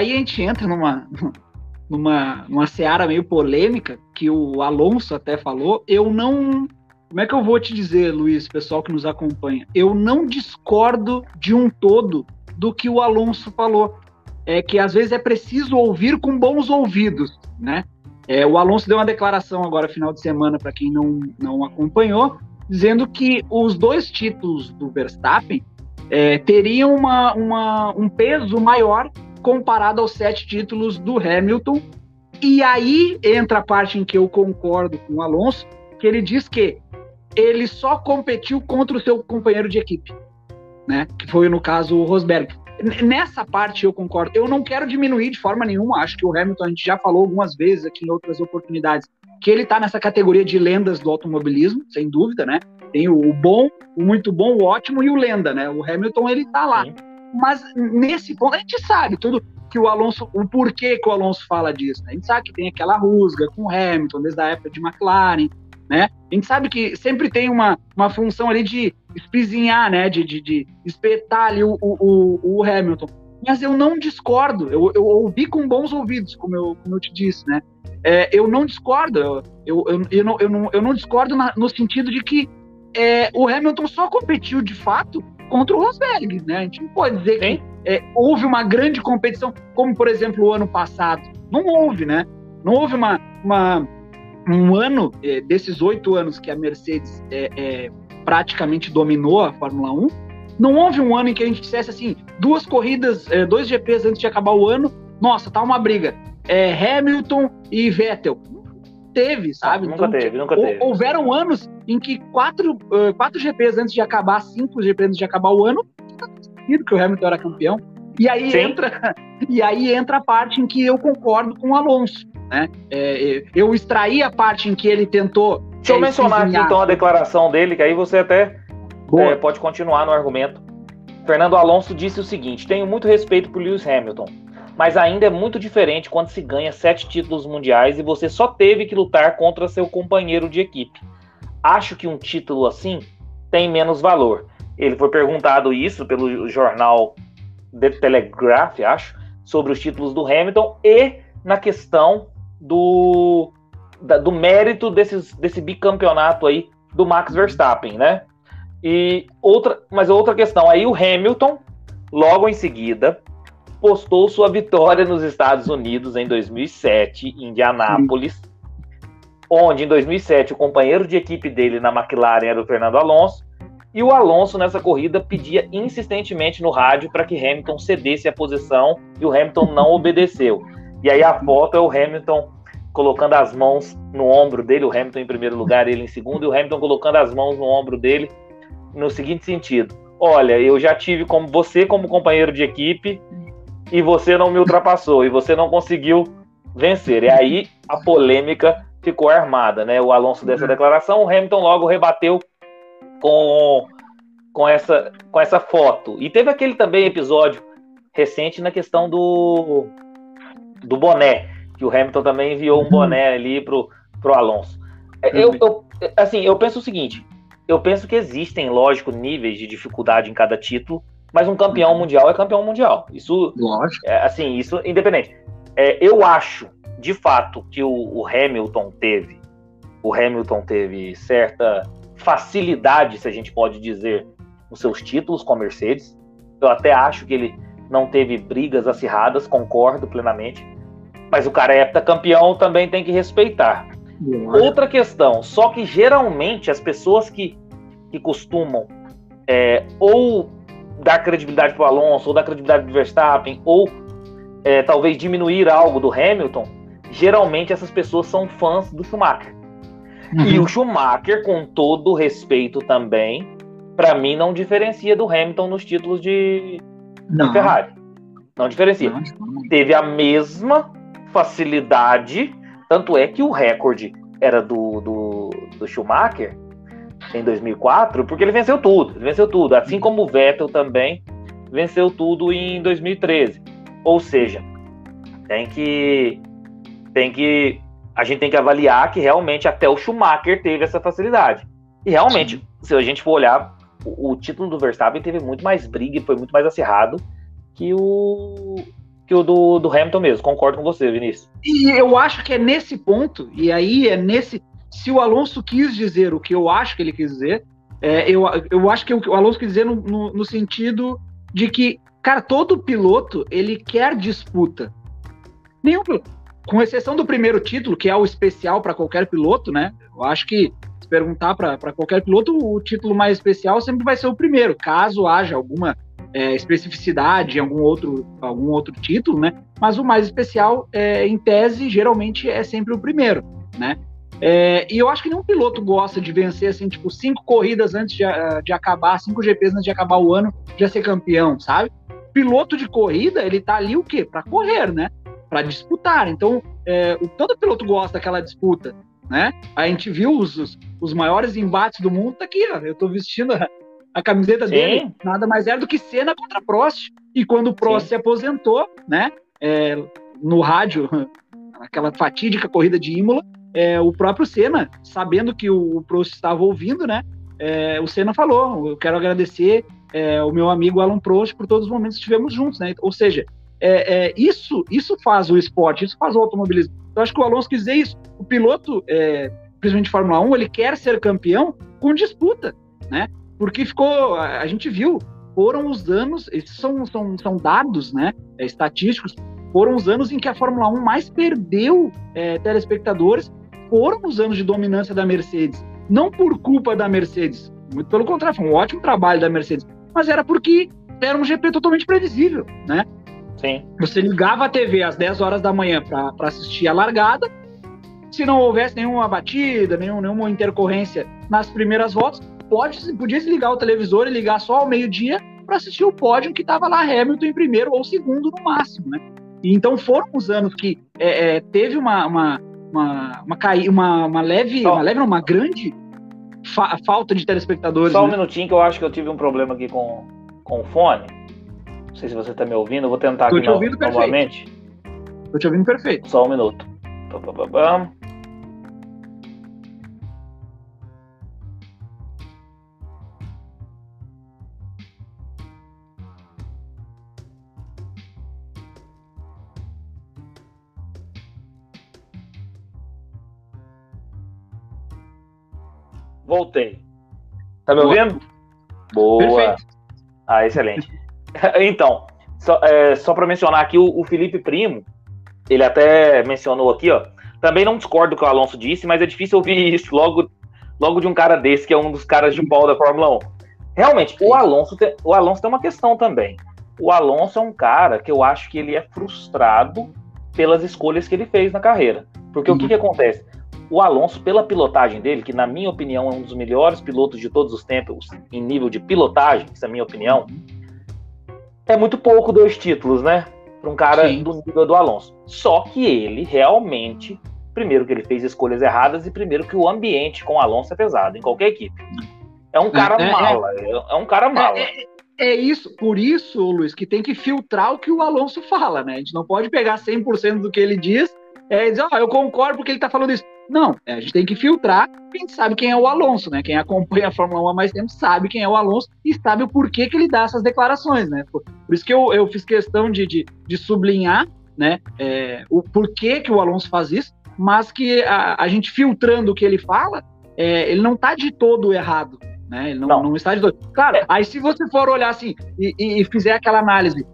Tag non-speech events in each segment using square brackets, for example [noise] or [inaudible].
aí a gente entra numa, numa, numa seara meio polêmica, que o Alonso até falou. Eu não. Como é que eu vou te dizer, Luiz, pessoal que nos acompanha? Eu não discordo de um todo do que o Alonso falou. É que às vezes é preciso ouvir com bons ouvidos, né? É, o Alonso deu uma declaração agora, final de semana, para quem não, não acompanhou, dizendo que os dois títulos do Verstappen é, teriam uma, uma, um peso maior comparado aos sete títulos do Hamilton. E aí entra a parte em que eu concordo com o Alonso, que ele diz que ele só competiu contra o seu companheiro de equipe, né? Que foi no caso o Rosberg. Nessa parte eu concordo. Eu não quero diminuir de forma nenhuma. Acho que o Hamilton a gente já falou algumas vezes aqui em outras oportunidades que ele está nessa categoria de lendas do automobilismo, sem dúvida, né? Tem o bom, o muito bom, o ótimo e o lenda, né? O Hamilton ele tá lá. Sim. Mas nesse ponto a gente sabe tudo que o Alonso, o porquê que o Alonso fala disso. Né? A gente sabe que tem aquela rusga com o Hamilton desde a época de McLaren, né? A gente sabe que sempre tem uma, uma função ali de espizinhar, né? De, de, de espetar ali o, o, o Hamilton. Mas eu não discordo, eu, eu ouvi com bons ouvidos, como eu, como eu te disse, né? É, eu não discordo, eu, eu, eu, eu, não, eu, não, eu não discordo na, no sentido de que é, o Hamilton só competiu de fato contra o Rosberg, né? A gente não pode dizer que é, houve uma grande competição, como por exemplo o ano passado. Não houve, né? Não houve uma, uma um ano é, desses oito anos que a Mercedes é, é, praticamente dominou a Fórmula 1. Não houve um ano em que a gente dissesse assim, duas corridas, é, dois GPs antes de acabar o ano, nossa, tá uma briga. É, Hamilton e Vettel teve, sabe? nunca então, teve, nunca teve. Houveram anos em que quatro, uh, quatro GPs antes de acabar, cinco GPs antes de acabar o ano, que o Hamilton era campeão. E aí entra [laughs] e aí entra a parte em que eu concordo com o Alonso, né? É, é eu extraí a parte em que ele tentou. Deixa é, eu mencionar aqui então a declaração dele, que aí você até é, pode continuar no argumento. Fernando Alonso disse o seguinte: tenho muito respeito por Lewis Hamilton mas ainda é muito diferente quando se ganha sete títulos mundiais e você só teve que lutar contra seu companheiro de equipe. Acho que um título assim tem menos valor. Ele foi perguntado isso pelo jornal The Telegraph, acho, sobre os títulos do Hamilton e na questão do, da, do mérito desses, desse bicampeonato aí do Max Verstappen, né? E outra, mas outra questão aí o Hamilton logo em seguida postou sua vitória nos Estados Unidos em 2007, em Indianápolis, Sim. onde em 2007 o companheiro de equipe dele na McLaren era o Fernando Alonso, e o Alonso nessa corrida pedia insistentemente no rádio para que Hamilton cedesse a posição e o Hamilton não obedeceu. E aí a foto é o Hamilton colocando as mãos no ombro dele, o Hamilton em primeiro lugar, ele em segundo, e o Hamilton colocando as mãos no ombro dele no seguinte sentido: Olha, eu já tive como você como companheiro de equipe e você não me ultrapassou, e você não conseguiu vencer. E aí a polêmica ficou armada, né? O Alonso dessa uhum. declaração, o Hamilton logo rebateu com, com, essa, com essa foto. E teve aquele também episódio recente na questão do, do boné, que o Hamilton também enviou um uhum. boné ali pro, pro Alonso. É, eu, eu, assim, eu penso o seguinte, eu penso que existem, lógico, níveis de dificuldade em cada título, mas um campeão mundial é campeão mundial. Isso, Lógico. É, assim, isso independente. É, eu acho, de fato, que o, o, Hamilton teve, o Hamilton teve certa facilidade, se a gente pode dizer, nos seus títulos com a Mercedes. Eu até acho que ele não teve brigas acirradas, concordo plenamente. Mas o cara é heptacampeão também tem que respeitar. Lógico. Outra questão, só que geralmente as pessoas que, que costumam é, ou dar credibilidade para o Alonso, ou dar credibilidade para o Verstappen, ou é, talvez diminuir algo do Hamilton, geralmente essas pessoas são fãs do Schumacher. Uhum. E o Schumacher, com todo respeito também, para mim não diferencia do Hamilton nos títulos de, de Ferrari. Não diferencia. Não. Teve a mesma facilidade, tanto é que o recorde era do, do, do Schumacher em 2004, porque ele venceu tudo, ele venceu tudo, assim como o Vettel também venceu tudo em 2013. Ou seja, tem que tem que a gente tem que avaliar que realmente até o Schumacher teve essa facilidade. E realmente, Sim. se a gente for olhar, o, o, título do Verstappen teve muito mais briga e foi muito mais acirrado que o que o do, do Hamilton mesmo. Concordo com você, Vinícius. E eu acho que é nesse ponto, e aí é nesse. Se o Alonso quis dizer o que eu acho que ele quis dizer, é, eu, eu acho que o Alonso quis dizer no, no, no sentido de que, cara, todo piloto ele quer disputa. Nenhum com exceção do primeiro título, que é o especial para qualquer piloto, né? Eu acho que se perguntar para qualquer piloto, o título mais especial sempre vai ser o primeiro, caso haja alguma é, especificidade em algum outro, algum outro título, né? Mas o mais especial, é, em tese, geralmente é sempre o primeiro, né? É, e eu acho que nenhum piloto gosta de vencer assim, tipo, cinco corridas antes de, de acabar, cinco GPs antes de acabar o ano, já ser campeão, sabe? Piloto de corrida, ele tá ali o quê? Para correr, né? Para disputar. Então, é, todo piloto gosta daquela disputa, né? A gente viu os, os, os maiores embates do mundo, tá aqui, ó. Eu tô vestindo a, a camiseta Sim. dele, nada mais era do que Senna contra Prost. E quando o Prost Sim. se aposentou, né? É, no rádio, [laughs] aquela fatídica corrida de Imola, é, o próprio Senna, sabendo que o Prost estava ouvindo, né? É, o Senna falou: Eu quero agradecer é, o meu amigo Alan Prost por todos os momentos que estivemos juntos, né? Ou seja, é, é, isso, isso faz o esporte, isso faz o automobilismo. Eu acho que o Alonso quis dizer isso. O piloto, é, principalmente de Fórmula 1, ele quer ser campeão com disputa, né? Porque ficou, a, a gente viu, foram os anos, esses são, são, são dados, né? estatísticos, foram os anos em que a Fórmula 1 mais perdeu telespectadores foram os anos de dominância da Mercedes. Não por culpa da Mercedes, muito pelo contrário, foi um ótimo trabalho da Mercedes, mas era porque era um GP totalmente previsível, né? Sim. Você ligava a TV às 10 horas da manhã para assistir a largada, se não houvesse nenhuma batida, nenhum, nenhuma intercorrência nas primeiras voltas, pode, podia desligar o televisor e ligar só ao meio-dia para assistir o pódio que estava lá Hamilton em primeiro ou segundo no máximo, né? E então foram os anos que é, é, teve uma, uma, uma, uma, uma, uma leve, Só. uma leve, não, uma grande fa falta de telespectadores. Só um né? minutinho que eu acho que eu tive um problema aqui com, com o fone. Não sei se você está me ouvindo, eu vou tentar Tô aqui te ouvindo no, novamente. Tô te ouvindo perfeito. Só um minuto. Voltei. Tá me ouvindo? Boa. Perfeito. Ah, excelente. [laughs] então, só, é, só para mencionar aqui, o, o, Felipe Primo, ele até mencionou aqui, ó. Também não discordo do que o Alonso disse, mas é difícil ouvir [laughs] isso logo, logo de um cara desse, que é um dos caras de pau da Fórmula 1. Realmente, o Alonso, tem, o Alonso tem uma questão também. O Alonso é um cara que eu acho que ele é frustrado pelas escolhas que ele fez na carreira. Porque uhum. o que, que acontece? O Alonso, pela pilotagem dele, que na minha opinião é um dos melhores pilotos de todos os tempos em nível de pilotagem, essa é a minha opinião, é muito pouco dois títulos, né? Para um cara Sim. do nível do Alonso. Só que ele realmente, primeiro que ele fez escolhas erradas e primeiro que o ambiente com o Alonso é pesado em qualquer equipe. É um cara é, é, é. mala, é, é, um cara mala. É, é, isso, por isso, Luiz, que tem que filtrar o que o Alonso fala, né? A gente não pode pegar 100% do que ele diz é, dizer, oh, eu concordo porque ele está falando isso. Não, é, a gente tem que filtrar. A gente sabe quem é o Alonso, né? Quem acompanha a Fórmula 1 há mais tempo sabe quem é o Alonso e sabe o porquê que ele dá essas declarações, né? Por, por isso que eu, eu fiz questão de, de, de sublinhar, né? É, o porquê que o Alonso faz isso, mas que a, a gente filtrando o que ele fala, é, ele não está de todo errado, né? Ele não, não. não está de todo. Claro, aí se você for olhar assim e, e, e fizer aquela análise,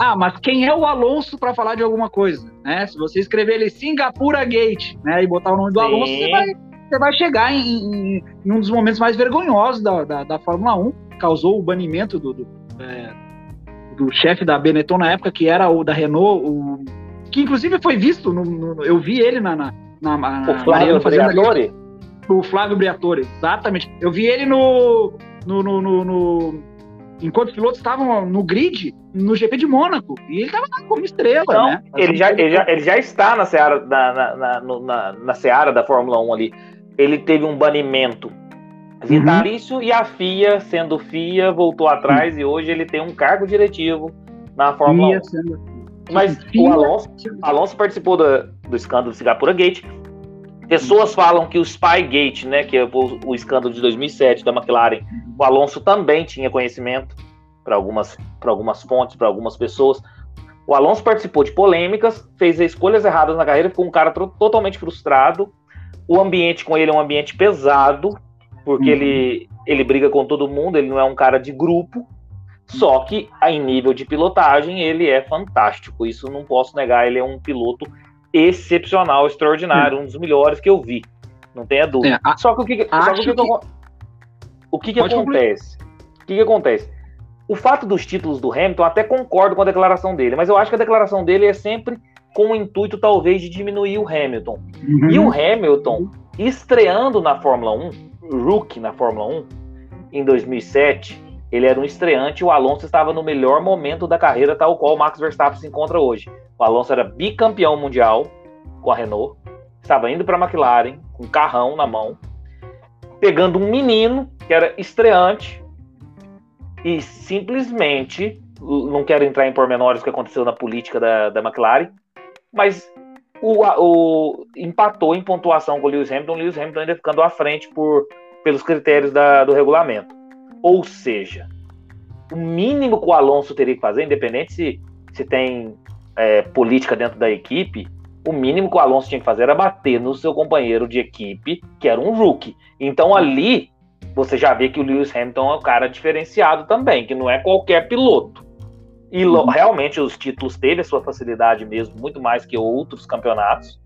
ah, mas quem é o Alonso para falar de alguma coisa? Né? Se você escrever ali Singapura Gate né, e botar o nome do Sim. Alonso, você vai, você vai chegar em, em, em, um dos momentos mais vergonhosos da, da, da Fórmula 1. Causou o banimento do, do, é, do chefe da Benetton na época, que era o da Renault, o, que inclusive foi visto, no, no, eu vi ele na, na, na, na o Flávio Briatore? O Flávio Briatore, exatamente. Eu vi ele no, no, no, no enquanto os pilotos estavam no grid no GP de Mônaco. E ele estava como estrela, então, né? Ele já, ele, já, ele já está na seara, na, na, na, na, seara da Fórmula 1 ali. Ele teve um banimento vitalício uhum. e a FIA, sendo FIA, voltou atrás uhum. e hoje ele tem um cargo diretivo na Fórmula FIA 1. Sendo... Mas FIA, o Alonso, Alonso participou do, do escândalo do Singapura Gate. Pessoas falam que o Spygate, né, que é o, o escândalo de 2007 da McLaren, o Alonso também tinha conhecimento para algumas, algumas fontes, para algumas pessoas. O Alonso participou de polêmicas, fez escolhas erradas na carreira, ficou um cara totalmente frustrado. O ambiente com ele é um ambiente pesado, porque uhum. ele, ele briga com todo mundo, ele não é um cara de grupo. Só que, em nível de pilotagem, ele é fantástico. Isso não posso negar. Ele é um piloto excepcional, extraordinário, um dos melhores que eu vi. Não tenha dúvida. É, só que o que, só que, que, o que, que acontece? O que, que acontece? O fato dos títulos do Hamilton, até concordo com a declaração dele, mas eu acho que a declaração dele é sempre com o intuito, talvez, de diminuir o Hamilton. Uhum. E o Hamilton, estreando na Fórmula 1, rookie na Fórmula 1, em 2007, ele era um estreante o Alonso estava no melhor momento da carreira, tal qual o Max Verstappen se encontra hoje. O Alonso era bicampeão mundial com a Renault, estava indo para a McLaren, com um carrão na mão, pegando um menino que era estreante e simplesmente, não quero entrar em pormenores do que aconteceu na política da, da McLaren, mas o, o, empatou em pontuação com o Lewis Hamilton, o Lewis Hamilton ainda ficando à frente por, pelos critérios da, do regulamento. Ou seja, o mínimo que o Alonso teria que fazer, independente se, se tem é, política dentro da equipe, o mínimo que o Alonso tinha que fazer era bater no seu companheiro de equipe, que era um rookie. Então ali você já vê que o Lewis Hamilton é um cara diferenciado também, que não é qualquer piloto. E uhum. realmente os títulos teve a sua facilidade mesmo, muito mais que outros campeonatos.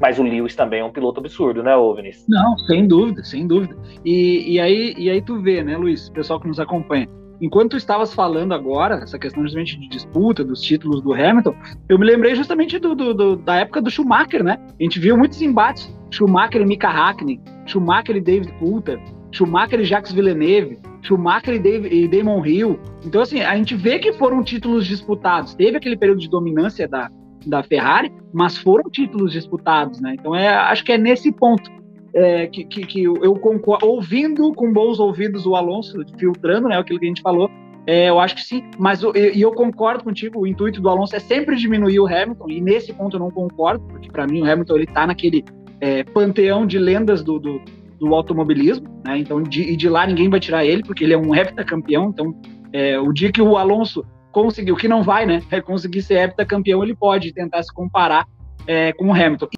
Mas o Lewis também é um piloto absurdo, né, Vinícius? Não, sem dúvida, sem dúvida. E, e, aí, e aí tu vê, né, Luiz, pessoal que nos acompanha, enquanto tu estavas falando agora, essa questão justamente de disputa dos títulos do Hamilton, eu me lembrei justamente do, do, do, da época do Schumacher, né? A gente viu muitos embates, Schumacher e Mika Hakkinen, Schumacher e David Coulter, Schumacher e Jacques Villeneuve, Schumacher e, Dave, e Damon Hill. Então, assim, a gente vê que foram títulos disputados. Teve aquele período de dominância da, da Ferrari, mas foram títulos disputados, né? Então, é, acho que é nesse ponto é, que, que, que, eu concordo, ouvindo com bons ouvidos o Alonso, filtrando, né, aquilo que a gente falou, é, eu acho que sim, mas eu, e eu concordo contigo, o intuito do Alonso é sempre diminuir o Hamilton, e nesse ponto eu não concordo, porque para mim o Hamilton ele tá naquele é, panteão de lendas do, do, do automobilismo, né, então de, e de lá ninguém vai tirar ele, porque ele é um heptacampeão, então é, o dia que o Alonso conseguiu, que não vai, né, é conseguir ser heptacampeão, ele pode tentar se comparar é, com o Hamilton.